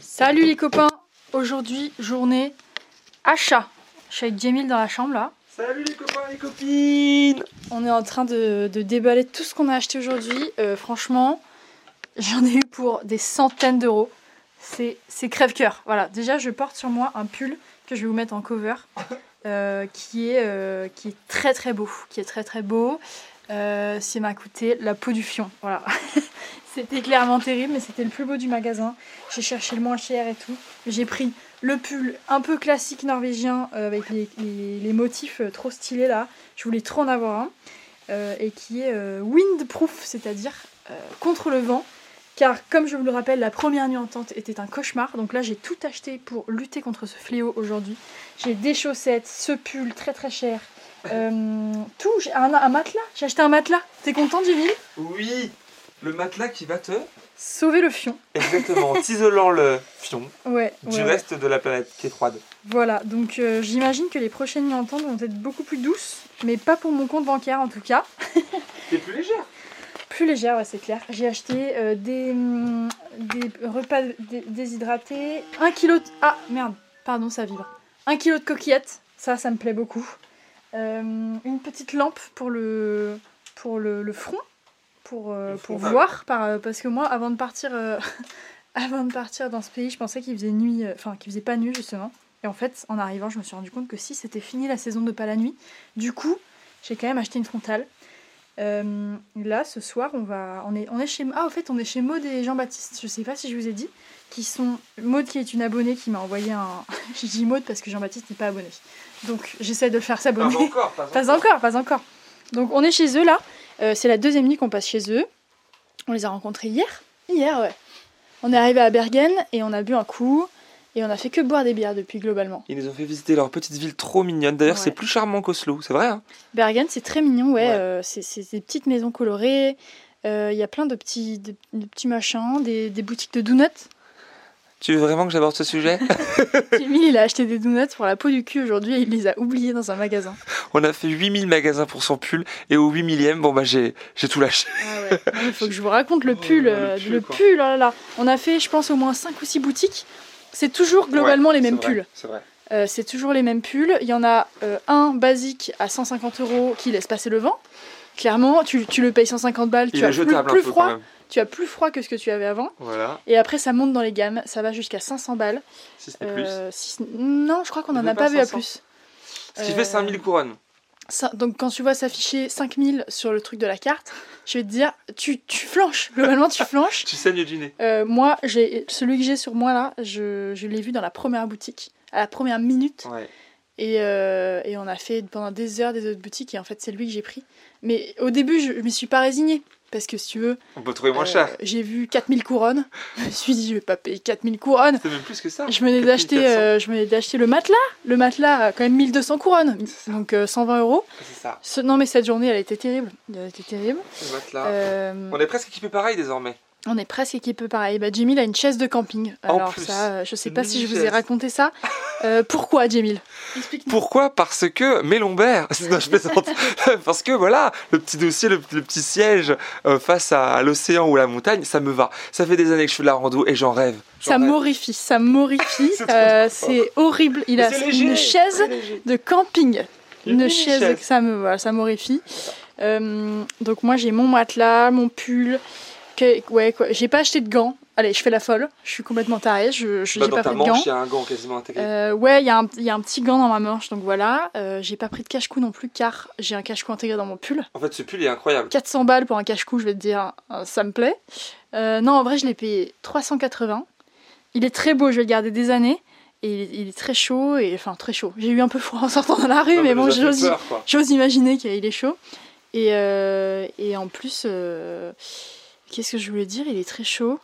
Salut les copains Aujourd'hui, journée achat. Je suis avec Jamil dans la chambre là. Salut les copains et les copines On est en train de, de déballer tout ce qu'on a acheté aujourd'hui. Euh, franchement, j'en ai eu pour des centaines d'euros. C'est c'est crève-cœur. Voilà, déjà je porte sur moi un pull que je vais vous mettre en cover. euh, qui, est, euh, qui est très très beau. Qui est très très beau. Euh, ça m'a coûté la peau du fion. Voilà. c'était clairement terrible, mais c'était le plus beau du magasin. J'ai cherché le moins cher et tout. J'ai pris le pull un peu classique norvégien euh, avec les, motifs euh, trop stylés là. Je voulais trop en avoir un. Euh, et qui est windproof, c'est-à-dire contre le vent. Car comme je vous le rappelle, la première nuit en tente était un cauchemar. Donc là, j'ai tout acheté pour lutter contre ce fléau aujourd'hui. J'ai des chaussettes, ce pull très très cher. Euh, tout, j'ai un, un matelas. J'ai acheté un matelas. T'es content, Jimmy Oui Le matelas qui va te... Sauver le fion. Exactement, en isolant le fion Ouais. du ouais, ouais. reste de la planète qui est froide. Voilà, donc euh, j'imagine que les prochaines nuits en tente vont être beaucoup plus douces, mais pas pour mon compte bancaire en tout cas. T'es plus légère Plus légère, ouais, c'est clair. J'ai acheté euh, des, hum, des repas dé- déshydratés, un kilo de... Ah, merde, pardon, ça vibre. Un kilo de coquillettes, ça, ça me plaît beaucoup. Euh, une petite lampe pour le, pour le, le front, pour, euh, pour voir, par, euh, parce que moi, avant de partir... Avant de partir dans ce pays, je pensais qu'il faisait nuit, enfin qu'il faisait pas nuit justement. Et en fait, en arrivant, je me suis rendu compte que si c'était fini la saison de pas la nuit, du coup, j'ai quand même acheté une frontale. Euh, là, ce soir, on va, on est, on est chez, ah, au fait, on est chez Maud et Jean-Baptiste. Je sais pas si je vous ai dit, qui sont Maud qui est une abonnée qui m'a envoyé un. je dis Maud parce que Jean-Baptiste n'est pas abonné. Donc, j'essaie de le faire Pas s'abonner. encore, pas, Pas encore, pas encore. Donc on est chez eux là. Euh, c'est la deuxième nuit qu'on passe chez eux. On les a rencontrés hier. Hier, ouais. On est arrivé à Bergen et on a bu un coup. Et on a fait que boire des bières depuis globalement. Ils nous ont fait visiter leur petite ville trop mignonne. D'ailleurs, Ouais. c'est plus charmant qu'Oslo, c'est vrai hein Bergen, c'est très mignon, ouais. Ouais. euh, c'est des petites maisons colorées. Euh, Il y a plein de petits, de, de petits machins, des, des boutiques de donuts. Tu veux vraiment que j'aborde ce sujet Emile, il a acheté des donuts pour la peau du cul aujourd'hui et il les a oubliés dans un magasin. On a fait 8000 magasins pour son pull et au 8 millième, bon bah j'ai j'ai tout lâché. Ah ouais. Il faut que je vous raconte le Oh, pull. le euh, pull, le quoi. pull, oh là là. On a fait, je pense, au moins 5 ou 6 boutiques. C'est toujours globalement Ouais, les mêmes pulls. C'est vrai. Euh, c'est toujours les mêmes pulls. Il y en a euh, un basique à 150 euros qui laisse passer le vent. Clairement, tu, tu le payes 150 balles, Il tu as est plus, jetable plus froid. Tu as plus froid que ce que tu avais avant. Voilà, Et après, ça monte dans les gammes, ça va jusqu'à 500 balles. si ce n'est plus. Euh, si- non, je crois qu'on Il en n'est a pas vu à 500. plus. Ce qui euh, fait 5000 couronnes. Ça- donc quand tu vois s'afficher 5000 sur le truc de la carte, je vais te dire, tu, tu flanches. Globalement, tu flanches. Tu saignes du nez. Euh, moi, j'ai celui que j'ai sur moi là, je, je l'ai vu dans la première boutique, à la première minute. Ouais. Et, euh, et on a fait pendant des heures des autres boutiques et en fait c'est lui que j'ai pris. Mais au début je, je me suis pas résignée parce que si tu veux, On peut trouver moins euh, cher. j'ai vu 4000 couronnes. Je me suis dit je vais pas payer 4000 couronnes. C'est même plus que ça. Je venais d'acheter 4400. euh, je venais d'acheter le matelas. Le matelas a quand même 1200 couronnes, donc euh, 120 euros. C'est ça. Ce- non mais cette journée elle a été terrible. Elle été terrible. Le matelas. Euh, On est presque équipé pareil désormais. On est presque équipé pareil. Bah, Jamil a une chaise de camping. En Alors plus, ça, je sais pas si je vous ai raconté ça. Euh, pourquoi Jamil. Pourquoi? Parce que mes lombaires. Non, je plaisante. Parce que voilà, le petit dossier, le, le petit siège euh, face à, à l'océan ou à la montagne, ça me va. Ça fait des années que je fais de la rando et j'en rêve. Ça m'horrifie, ça m'horrifie. C'est Euh, c'est horrible. Il a une chaise de camping. Une chaise, chaise. ça me voilà, ça m'horrifie. Euh, donc moi j'ai mon matelas, mon pull. Que, ouais, quoi. J'ai pas acheté de gants. Allez, je fais la folle. Je suis complètement tarée. Je, je Bah, j'ai pas pris de gants. manche, il y a un gant quasiment intégré. Euh, ouais, il y, a un- y a un petit gant dans ma manche, donc voilà. Euh, j'ai pas pris de cache-cou non plus car j'ai un cache-cou intégré dans mon pull. En fait, ce pull est incroyable. 400 balles pour un cache-cou, je vais te dire, euh, ça me plaît. Euh, non, en vrai, je l'ai payé 380. Il est très beau, je vais le garder des années. Et il est, très chaud, et enfin très chaud. J'ai eu un peu froid en sortant dans la rue, Non, mais bon, j'ose peur, quoi. j'ose imaginer qu'il est chaud. Et, et en plus, qu'est-ce que je voulais dire? Il est très chaud.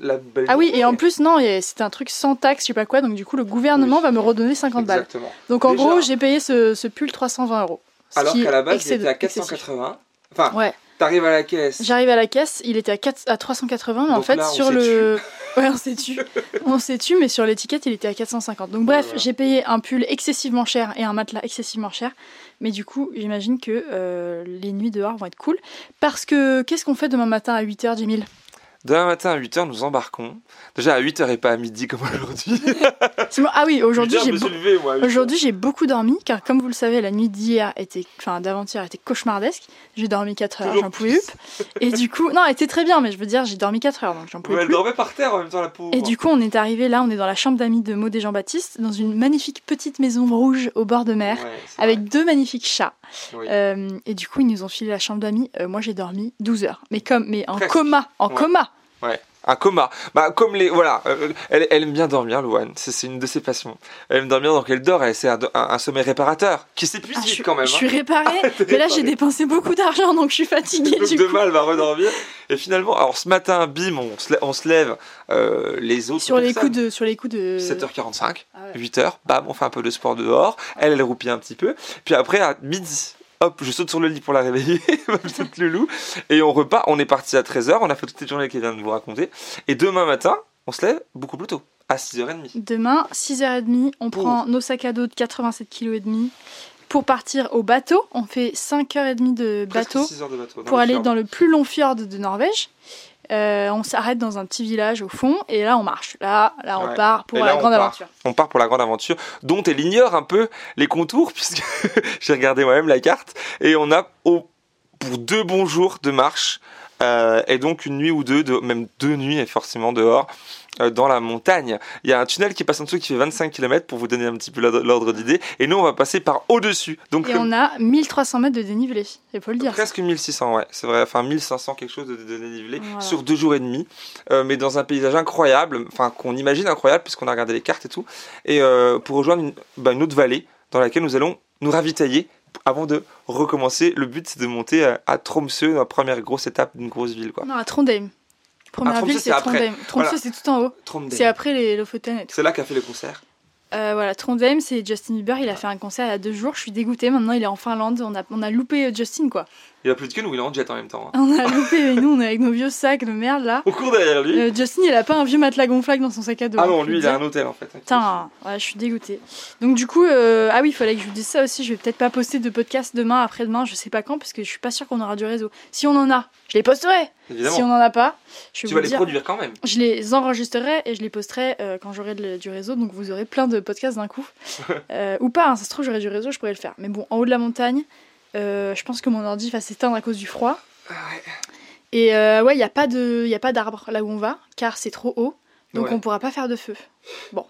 La belle Ah oui, et en plus, non, c'était un truc sans taxe, je sais pas quoi, donc du coup, le gouvernement Oui. va me redonner 50 balles. Exactement. Donc en Déjà. gros, j'ai payé ce, ce pull 320 euros. Alors qu'à la base, il était à excessif. 480. Enfin, Ouais, t'arrives à la caisse. j'arrive à la caisse, il était à, 4, à 380, mais en fait, là, sur le. Ouais, on s'est tu. on s'est tu, mais sur l'étiquette, il était à 450. Donc bref, Voilà. j'ai payé un pull excessivement cher et un matelas excessivement cher. Mais du coup, j'imagine que euh, les nuits dehors vont être cool. Parce que qu'est-ce qu'on fait demain matin à 8h, Jimil Demain matin à 8h, nous embarquons. Déjà à 8h et pas à midi comme aujourd'hui. Ah oui, aujourd'hui 8h, j'ai je me suis beau- levé, moi, à 8h. Aujourd'hui, j'ai beaucoup dormi car, comme vous le savez, la nuit d'hier était, enfin d'avant-hier était cauchemardesque. J'ai dormi 4 heures, j'en pouvais plus. Et du coup, non, elle était très bien, mais je veux dire, j'ai dormi 4 heures, donc j'en Ouais, pouvais elle plus. dormait par terre en même temps, la pauvre. Et du coup, on est arrivé là, on est dans la chambre d'amis de Maud et Jean-Baptiste, dans une magnifique petite maison rouge au bord de mer, Ouais, avec deux magnifiques chats. Oui. Euh, et du coup, ils nous ont filé la chambre d'amis. Euh, moi, j'ai dormi 12 heures, mais comme, mais en Presque. coma, en Ouais. coma. Ouais. Un coma. Bah, comme les. Voilà. euh, elle, elle aime bien dormir, Louane. C'est une de ses passions. Elle aime dormir, donc elle dort. C'est un, un- un sommeil réparateur qui s'épuise Ah, je, vite quand même. je hein. suis réparée, mais là, j'ai dépensé beaucoup d'argent, donc je suis fatiguée. Donc du demain, coup. elle va redormir. Et finalement, alors ce matin, bim, on se, lè- on se lève. euh, les autres. Sur les coups de, sur les coups de. 7h45, Ah ouais. 8h, bam, on fait un peu de sport dehors. Elle, elle roupille un petit peu. Puis après, à midi, hop, je saute sur le lit pour la réveiller, ma petite loulou. Et on repart. On est parti à 13h. On a fait toute cette journée qu'elle vient de vous raconter. Et demain matin, on se lève beaucoup plus tôt, à 6h30. Demain, 6h30, on prend nos sacs à dos de 87 kg et demi pour partir au bateau. On fait 5h30 de Presque bateau 6 heures de bateau. pour aller dans le plus long fjord de Norvège. Euh, on s'arrête dans un petit village au fond et là on marche. Là, là on Ouais. part pour Et la grande aventure. On part pour la grande aventure, dont elle ignore un peu les contours, puisque j'ai regardé moi-même la carte, et on a au- pour deux bons jours de marche, euh, et donc une nuit ou deux, de, même deux nuits et forcément dehors, euh, dans la montagne. Il y a un tunnel qui passe en dessous qui fait 25 km pour vous donner un petit peu l'ordre- d'idée, et nous on va passer par au-dessus. Donc Et on a 1300 mètres de dénivelé, il faut le dire. Presque 1600, ouais, c'est vrai, enfin 1500 quelque chose de, de dénivelé Voilà. sur deux jours et demi, euh, mais dans un paysage incroyable, enfin qu'on imagine incroyable puisqu'on a regardé les cartes et tout, et euh, pour rejoindre une, bah, une autre vallée dans laquelle nous allons nous ravitailler avant de recommencer. Le but c'est de monter à, à Tromsø, la première grosse étape d'une grosse ville quoi. Non, à Trondheim. Première Ah, Tromsø, ville, c'est. Trondheim. Tromsø, Voilà. c'est tout en haut. C'est après les Lofoten et tout. C'est là qu'a fait le concert. Euh, voilà, Trondheim, c'est Justin Bieber. Il a fait un concert il y a deux jours. Je suis dégoûtée. Maintenant, il est en Finlande. On a, on a loupé euh, Justin, quoi. Il a plus de que nous, il est en jet en même temps. hein. On a loupé. Et nous, on est avec nos vieux sacs de merde, là. On court derrière lui. Euh, Justin, il a pas un vieux matelas gonflable dans son sac à dos. ah hein, non, lui il a un hôtel en fait. Putain, ouais, je suis dégoûtée. Donc du coup, euh, ah oui, il fallait que je vous dise ça aussi. Je vais peut-être pas poster de podcast demain, après-demain, je sais pas quand, parce que je suis pas sûre qu'on aura du réseau. Si on en a, je les posterai. Évidemment. Si on en a pas, je vais Tu vous vas les produire quand même. je les enregistrerai et je les posterai euh, quand j'aurai du réseau. Donc vous aurez plein de podcasts d'un coup, ou pas. hein, ça se trouve j'aurai du réseau, je pourrais le faire. Mais bon, en haut de la montagne, euh, je pense que mon ordi va s'éteindre à cause du froid. Ah ouais. Et euh, ouais, il y a pas d'arbre là où on va, car c'est trop haut. Donc Ouais. on pourra pas faire de feu.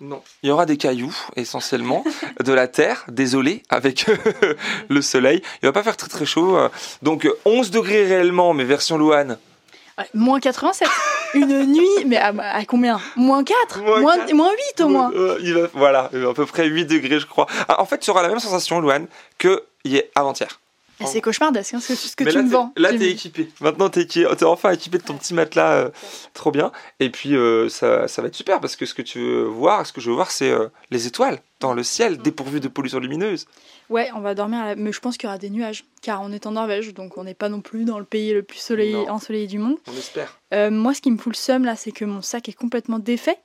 Non. Il y aura des cailloux, essentiellement, de la terre, désolé, avec le soleil. Il va pas faire très très chaud. euh, Donc euh, 11 degrés réellement, mais version Louane. Ouais, moins 87. Une nuit, mais à, à combien? Moins 4 Moins moins, quatre. moins 8 au moins. Euh, il va, voilà, euh, à peu près 8 degrés, je crois. Ah, en fait, tu auras la même sensation, Louane, que hier avant-hier. C'est cauchemardesque, hein, ce ce que Mais tu là, me vends. Là, t'es équipé. Maintenant, t'es t'es enfin équipé de ton petit matelas. euh, trop bien. Et puis, euh, ça, ça va être super parce que ce que tu veux voir, ce que je veux voir, c'est euh, les étoiles dans le ciel, dépourvues de pollution lumineuse. Ouais, on va dormir, à la- mais je pense qu'il y aura des nuages, car on est en Norvège, donc on n'est pas non plus dans le pays le plus ensoleillé du monde. On espère. Moi, ce qui me fout le seum là, c'est que mon sac est complètement défait.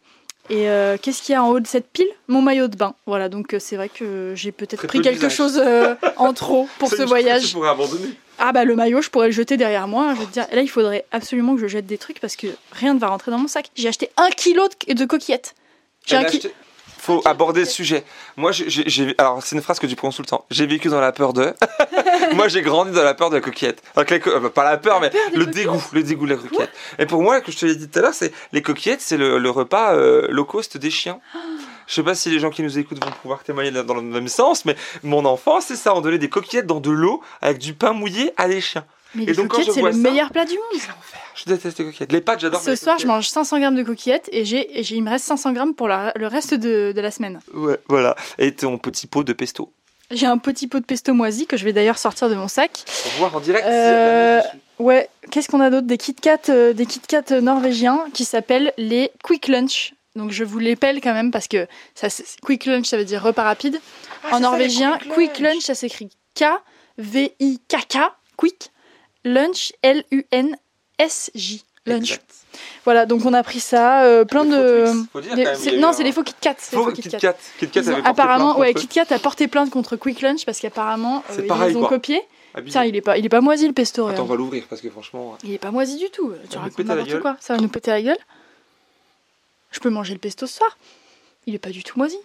Et euh, qu'est-ce qu'il y a en haut de cette pile? Mon maillot de bain. Voilà, donc euh, c'est vrai que j'ai peut-être pris quelque chose euh, en trop pour ce Tu voyage. pourrais abandonner. Ah bah le maillot, je pourrais le jeter derrière moi. Je veux dire, là, il faudrait absolument que je jette des trucs parce que rien ne va rentrer dans mon sac. J'ai acheté un kilo de, de coquillettes. J'ai un acheté- Faut aborder le sujet. Moi, j'ai- alors c'est une phrase que tu prononces tout le temps. J'ai vécu dans la peur de. moi, j'ai grandi dans la peur de la coquillette. Donc, les co- euh, pas la peur, La mais peur le coquillettes dégoût, le dégoût de la coquillette. Et pour moi, que je te l'ai dit tout à l'heure, c'est les coquillettes, c'est le, le repas euh, low cost des chiens. Je sais pas si les gens qui nous écoutent vont pouvoir témoigner dans le même sens, mais mon enfance, c'est ça. On donnait des coquillettes dans de l'eau avec du pain mouillé à des chiens. Mais Et les donc, coquillettes, c'est le ça- meilleur plat du monde. Je déteste les coquillettes. Les pâtes, j'adore. Ce les soir, je mange 500 grammes de coquillettes et, j'ai, et j'ai- il me reste 500 grammes pour la- le reste de, de la semaine. Ouais, voilà. Et ton petit pot de pesto. J'ai un petit pot de pesto moisi que je vais d'ailleurs sortir de mon sac. Pour voir en direct. Euh. Ouais, qu'est-ce qu'on a d'autre? Des Kit Kat, euh, des Kit Kat norvégiens qui s'appellent les Quick Lunch. Donc je vous les pelle quand même parce que ça, c'est- Quick Lunch ça veut dire repas rapide. Ah, en c'est ça, les norvégien, Quick Lunch ça s'écrit K V I K K Quick Lunch L U N S J Lunch. Exact. Voilà, donc on a pris ça, euh, plein Les de faux Twix, faut dire des- quand même, c'est- il y a eu non, c'est les faux Kit Kat. Faux Kit Kat. Kit Kat avait apparemment, plainte ouais, contre Kit Kat a porté plainte contre Quick Lunch parce qu'apparemment euh, ils pareil, les ont quoi. abusé. Tiens, il est pas, il est pas moisi le pesto. Attends, on va l'ouvrir parce que franchement. Il est pas moisi du tout. Tu racontes n'importe quoi. Ça va nous péter la gueule. Je peux manger le pesto ce soir. Il est pas du tout moisi.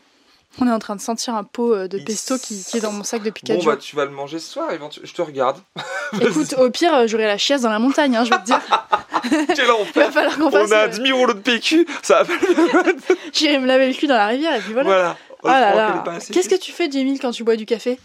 On est en train de sentir un pot euh, de pesto qui, qui est dans mon sac depuis 4 Bon, jours. bah, tu vas le manger ce soir, éventuellement. Je te regarde. Écoute, au pire, euh, j'aurai la chiasse dans la montagne, hein, je vais te dire. Quel Il va enfer falloir qu'on On fasse. a euh, un demi-rouleau de PQ, ça va J'irai me laver le cul dans la rivière et puis voilà. Voilà. Oh là là. pas assez Qu'est-ce que tu fais, Jamie, quand tu bois du café?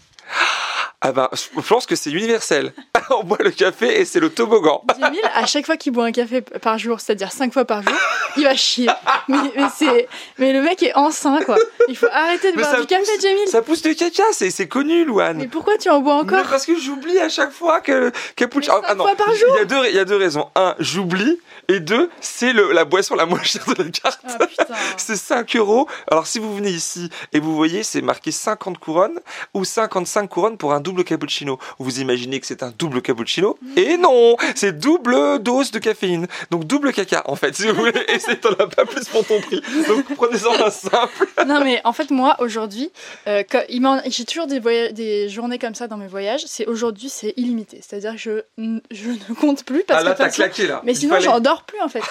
Ah bah, je pense que c'est universel. on boit le café et c'est le toboggan. Jamie, à chaque fois qu'il boit un café par jour, c'est-à-dire 5 fois par jour, il va chier. Mais, mais, c'est... mais le mec est enceint, quoi. Il faut arrêter de Mais boire du café, Jamie. Ça pousse le caca, c'est c'est connu, Louane. Mais pourquoi tu en bois encore Mais parce que j'oublie à chaque fois que cappuccino. Cinq fois par il y a deux, il y a deux raisons. Un, j'oublie, et deux, c'est le- la boisson la moins chère de la carte. Ah. C'est 5 euros. Alors si vous venez ici et vous voyez, c'est marqué 50 couronnes ou 55 couronnes pour un double cappuccino. Vous imaginez que c'est un double cappuccino Et non, c'est double dose de caféine. Donc double caca en fait, si vous voulez. Et c'est t'en as pas plus pour ton prix. Donc prenez-en un simple. Non mais en fait moi aujourd'hui, euh, j'ai toujours des, des journées comme ça dans mes voyages. C'est aujourd'hui c'est illimité, c'est-à-dire que je, ne compte plus parce ah là que t'as claqué là. Mais Il sinon j'en dors plus en fait.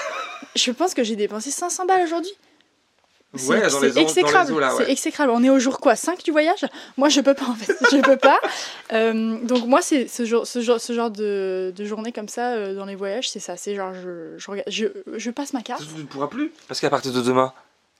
Je pense que j'ai dépensé 500 balles aujourd'hui. Ouais, dans c'est les, eaux- dans les exécrable. eaux C'est exécrable. On est au jour quoi? 5 du voyage? Moi je peux pas en fait. Je peux pas. Euh, donc moi c'est ce genre, ce genre, ce genre de, de journée comme ça euh, dans les voyages, c'est ça. C'est genre je, je, regarde- je, je passe ma carte. Tu ne pourras plus? Parce qu'à partir de demain,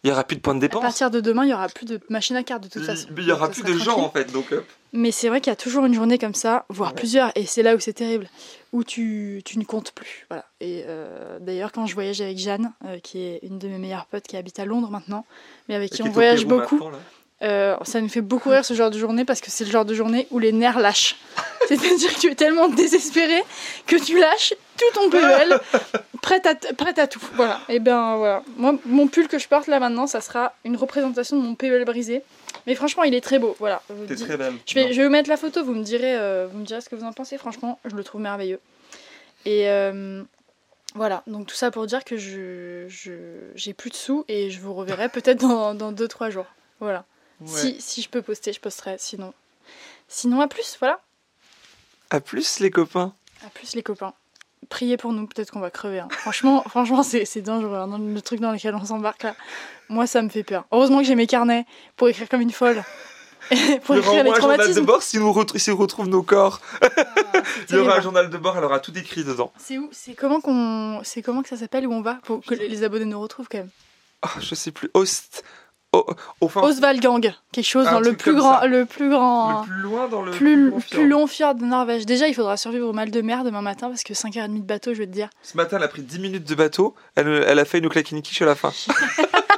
il y aura plus de points de À dépense. partir de demain, il y aura plus de machine à carte de toute façon. Il y aura Donc, plus de gens en fait. Donc. Mais c'est vrai qu'il y a toujours une journée comme ça, voire Ouais. plusieurs, et c'est là où c'est terrible, où tu, tu ne comptes plus. Voilà. Et euh, d'ailleurs, quand je voyage avec Jeanne, euh, qui est une de mes meilleures potes qui habite à Londres maintenant, mais avec qui on voyage beaucoup, maintenant, euh, ça nous fait beaucoup rire ce genre de journée parce que c'est le genre de journée où les nerfs lâchent. C'est-à-dire que tu es tellement désespéré que tu lâches tout ton PEL, prête à, t- prête à tout. Voilà. Et ben voilà. Moi, mon pull que je porte là maintenant, ça sera une représentation de mon PEL brisé. Mais franchement, il est très beau. Voilà. T'es dis- très belle. je vais, je vais vous mettre la photo, vous me, direz, euh, vous me direz ce que vous en pensez. Franchement, je le trouve merveilleux. Et euh, voilà, donc tout ça pour dire que je j'ai plus de sous et je vous reverrai peut-être dans 2-3 jours. Voilà. Ouais. Si, si je peux poster, je posterai. Sinon, sinon à plus, voilà. À plus les copains. À plus les copains. Priez pour nous, peut-être qu'on va crever. hein. Franchement, franchement c'est dangereux. hein, le truc dans lequel on s'embarque là. Moi, ça me fait peur. Heureusement que j'ai mes carnets pour écrire comme une folle. pour il y aura écrire les un journal de traumatismes. bord si nous retrouve, si on retrouve nos corps. Ah, Il y aura un journal de bord, elle aura tout écrit dedans. C'est où C'est comment qu'on c'est comment que ça s'appelle où on va pour que les abonnés nous retrouvent quand même? Ah, je sais plus. Ost. Au, quelque chose dans le plus grand le plus grand le plus loin dans le plus, long plus long fjord de Norvège. Déjà, il faudra survivre au mal de mer demain matin parce que 5h30 de bateau, je vais te dire. Ce matin, elle a pris 10 minutes de bateau. Elle, elle a failli nous claquer une quiche à la fin.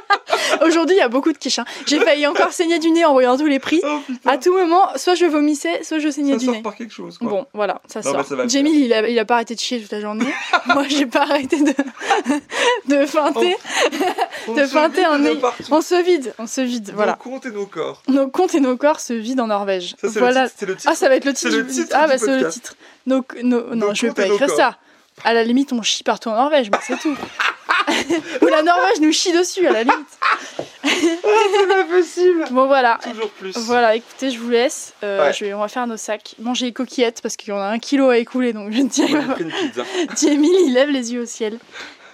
Aujourd'hui, il y a beaucoup de quiches. hein. J'ai failli encore saigner du nez en voyant tous les prix. Oh. À tout moment, soit je vomissais, soit je saignais ça du sort nez. par quelque chose. Quoi. Bon, voilà, ça Non, sort. ça le Jamie, il a, il a pas arrêté de chier toute la journée. Moi, j'ai pas arrêté de, de feinter. On de feinter un nez. On se vide, on se vide, voilà. Nos comptes et nos corps. Nos comptes et nos corps se vident en Norvège. Ça, voilà. le titre. Ah, ça va être le titre. C'est le titre ah, bah, c'est le titre. Nos, nos- non, je vais pas écrire ça. À la limite, on chie partout en Norvège, mais c'est tout. Ou la Norvège nous chie dessus, à la limite. c'est pas possible. Bon, voilà. Toujours plus. Voilà, écoutez, je vous laisse. Euh, Ouais. je vais, on va faire nos sacs. Manger les coquillettes parce qu'on a un kilo à écouler, donc je pris une pizza. Jamie, il lève les yeux au ciel.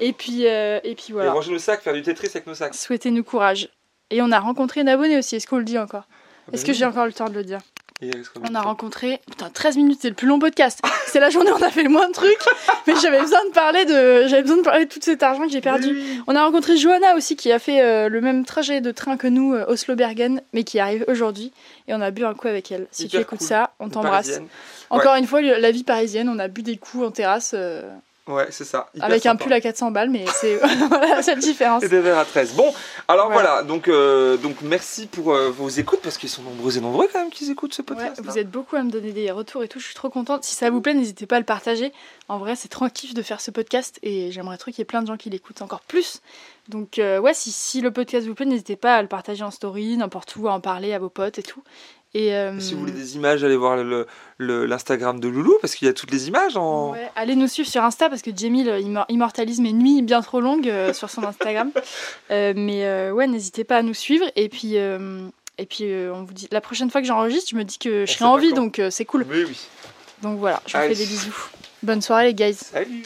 Et puis, euh, et puis Et voilà. ranger nos sacs, faire du Tetris avec nos sacs. Souhaitez-nous courage. Et on a rencontré une abonnée aussi, est-ce qu'on le dit encore? Est-ce que j'ai encore le temps de le dire? Et On a rencontré. Putain, 13 minutes, c'est le plus long podcast. C'est la journée où on a fait le moins de trucs. Mais j'avais besoin de parler de. J'avais besoin de parler de tout cet argent que j'ai perdu. Oui. On a rencontré Johanna aussi qui a fait euh, le même trajet de train que nous, euh, Oslo-Bergen, mais qui arrive aujourd'hui. Et on a bu un coup avec elle. Si tu écoutes cool. ça, on t'embrasse. Encore une fois, la vie parisienne, on a bu des coups en terrasse euh, Ouais, c'est ça. Avec un pull à 400 balles, mais c'est voilà la seule différence. Et des verres à 13. Bon, alors Voilà. voilà, donc, euh, donc merci pour euh, vos écoutes, parce qu'ils sont nombreux et nombreux quand même qui écoutent ce Ouais, podcast. vous êtes beaucoup à me donner des retours et tout, je suis trop contente. Si ça vous plaît, n'hésitez pas à le partager. En vrai, c'est kiff de faire ce podcast et j'aimerais trop qu'il y ait plein de gens qui l'écoutent encore plus. Donc, euh, ouais, si, si le podcast vous plaît, n'hésitez pas à le partager en story, n'importe où, à en parler à vos potes et tout. Et, euh, Si vous voulez des images, allez voir l'Instagram de Loulou, parce qu'il y a toutes les images en. ouais, allez nous suivre sur Insta parce que Jamie il immor- immortalise mes nuits bien trop longues euh, sur son Instagram. Euh, mais euh, ouais, n'hésitez pas à nous suivre. Et puis, euh, et puis euh, on vous dit la prochaine fois que j'enregistre, je me dis que je serai en vie, donc euh, c'est cool. Oui, oui. Donc voilà, je vous Allez. fais des bisous. Bonne soirée les guys. Salut